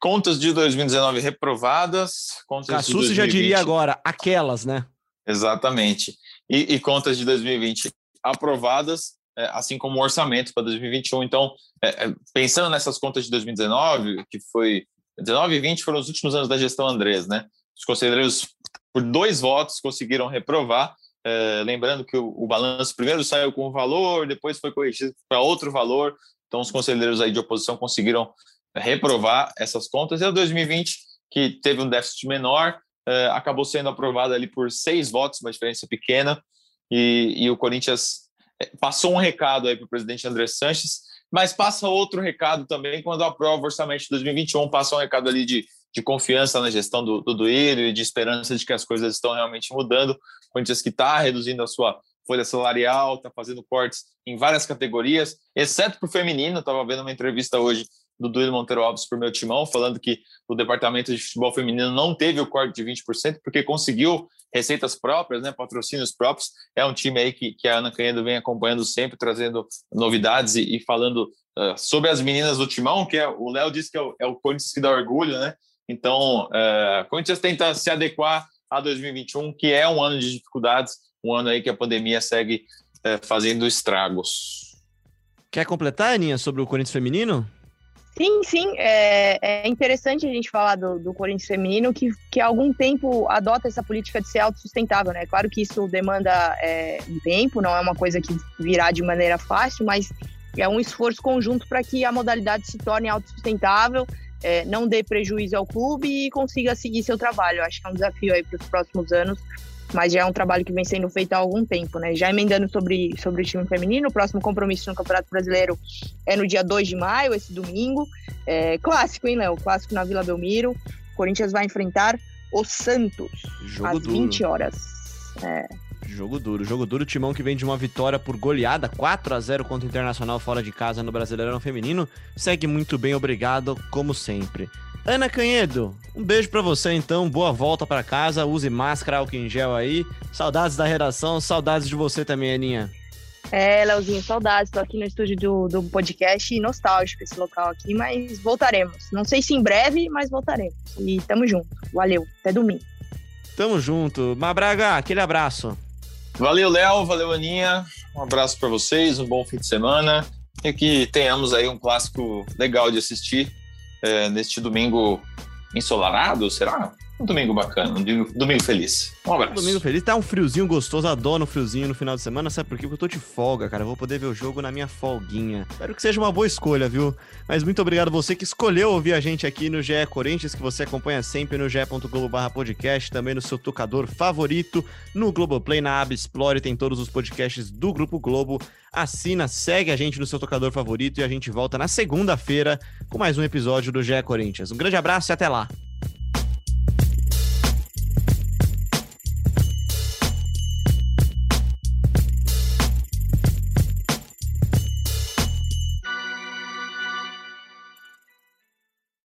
B: Contas de 2019 reprovadas. Contas
A: Cassucci de 2020... já diria agora, aquelas, né?
B: Exatamente. E, e contas de 2020 aprovadas, é, assim como o orçamento para 2021. Então, é, é, pensando nessas contas de 2019, que foi 19 e 20 foram os últimos anos da gestão Andrés, né? Os conselheiros, por dois votos, conseguiram reprovar é, lembrando que o, o, balanço primeiro saiu com um valor, depois foi corrigido para outro valor. Então, os conselheiros aí de oposição conseguiram reprovar essas contas. E a 2020, que teve um déficit menor, é, acabou sendo aprovada ali por seis votos, uma diferença pequena. E, e o Corinthians passou um recado aí para o presidente André Sanches, mas passa outro recado também quando aprova o orçamento de 2021, passa um recado ali de de confiança na gestão do, do Duílio e de esperança de que as coisas estão realmente mudando. O Corinthians que está reduzindo a sua folha salarial, está fazendo cortes em várias categorias, exceto para o feminino. Estava vendo uma entrevista hoje do Duílio Monteiro Alves para o meu timão, falando que o departamento de futebol feminino não teve o corte de 20%, porque conseguiu receitas próprias, né, patrocínios próprios. É um time aí que, que a Ana Canhedo vem acompanhando sempre, trazendo novidades e, e falando uh, sobre as meninas do timão, que é, o Léo disse que é o, é o Corinthians que dá orgulho, né? Então, uh, o Corinthians tenta se adequar a 2021, que é um ano de dificuldades, um ano aí que a pandemia segue uh, fazendo estragos.
A: Quer completar, Aninha, sobre o Corinthians feminino?
C: Sim, sim, é, é, interessante a gente falar do, do Corinthians feminino que, que há algum tempo adota essa política de ser autossustentável, né? Claro que isso demanda é, um tempo, não é uma coisa que virá de maneira fácil, mas é um esforço conjunto para que a modalidade se torne autossustentável, é, não dê prejuízo ao clube e consiga seguir seu trabalho. Acho que é um desafio aí para os próximos anos mas já é um trabalho que vem sendo feito há algum tempo, né? Já emendando sobre, sobre o time feminino, o próximo compromisso no Campeonato Brasileiro é no dia 2 de maio, esse domingo. É, clássico, hein, Léo? Clássico na Vila Belmiro. O Corinthians vai enfrentar o Santos jogo às duro. 20 horas. É.
A: Jogo duro, jogo duro. Timão que vem de uma vitória por goleada, 4 a 0 contra o Internacional fora de casa no Brasileirão Feminino. Segue muito bem, obrigado, como sempre. Ana Canhedo, um beijo para você então, boa volta para casa, use máscara, álcool em gel aí. Saudades da redação, saudades de você também, Aninha.
C: É, Leozinho, saudades. Tô aqui no estúdio do, do podcast nostálgico esse local aqui, mas voltaremos. Não sei se em breve, mas voltaremos. E tamo junto. Valeu, até domingo.
A: Tamo junto. Mabraga, aquele abraço.
B: Valeu, Léo, valeu, Aninha. Um abraço para vocês, um bom fim de semana. E que tenhamos aí um clássico legal de assistir é, neste domingo ensolarado, será? Um domingo bacana, um domingo, feliz. Um abraço.
A: Domingo feliz. Tá um friozinho gostoso, adoro um friozinho no final de semana. Sabe por quê? Porque eu tô de folga, cara. Eu vou poder ver o jogo na minha folguinha. Espero que seja uma boa escolha, viu? Mas muito obrigado você que escolheu ouvir a gente aqui no GE Corinthians, que você acompanha sempre no ge.globo/podcast, também no seu tocador favorito, no Globoplay, na aba Explore, tem todos os podcasts do Grupo Globo. Assina, segue a gente no seu tocador favorito e a gente volta na segunda-feira com mais um episódio do GE Corinthians. Um grande abraço e até lá.